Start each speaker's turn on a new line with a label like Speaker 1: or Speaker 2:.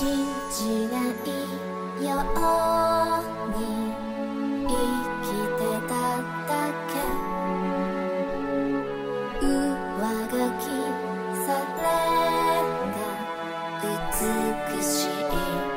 Speaker 1: 信じないように生きてただけ。上書きされた美しい。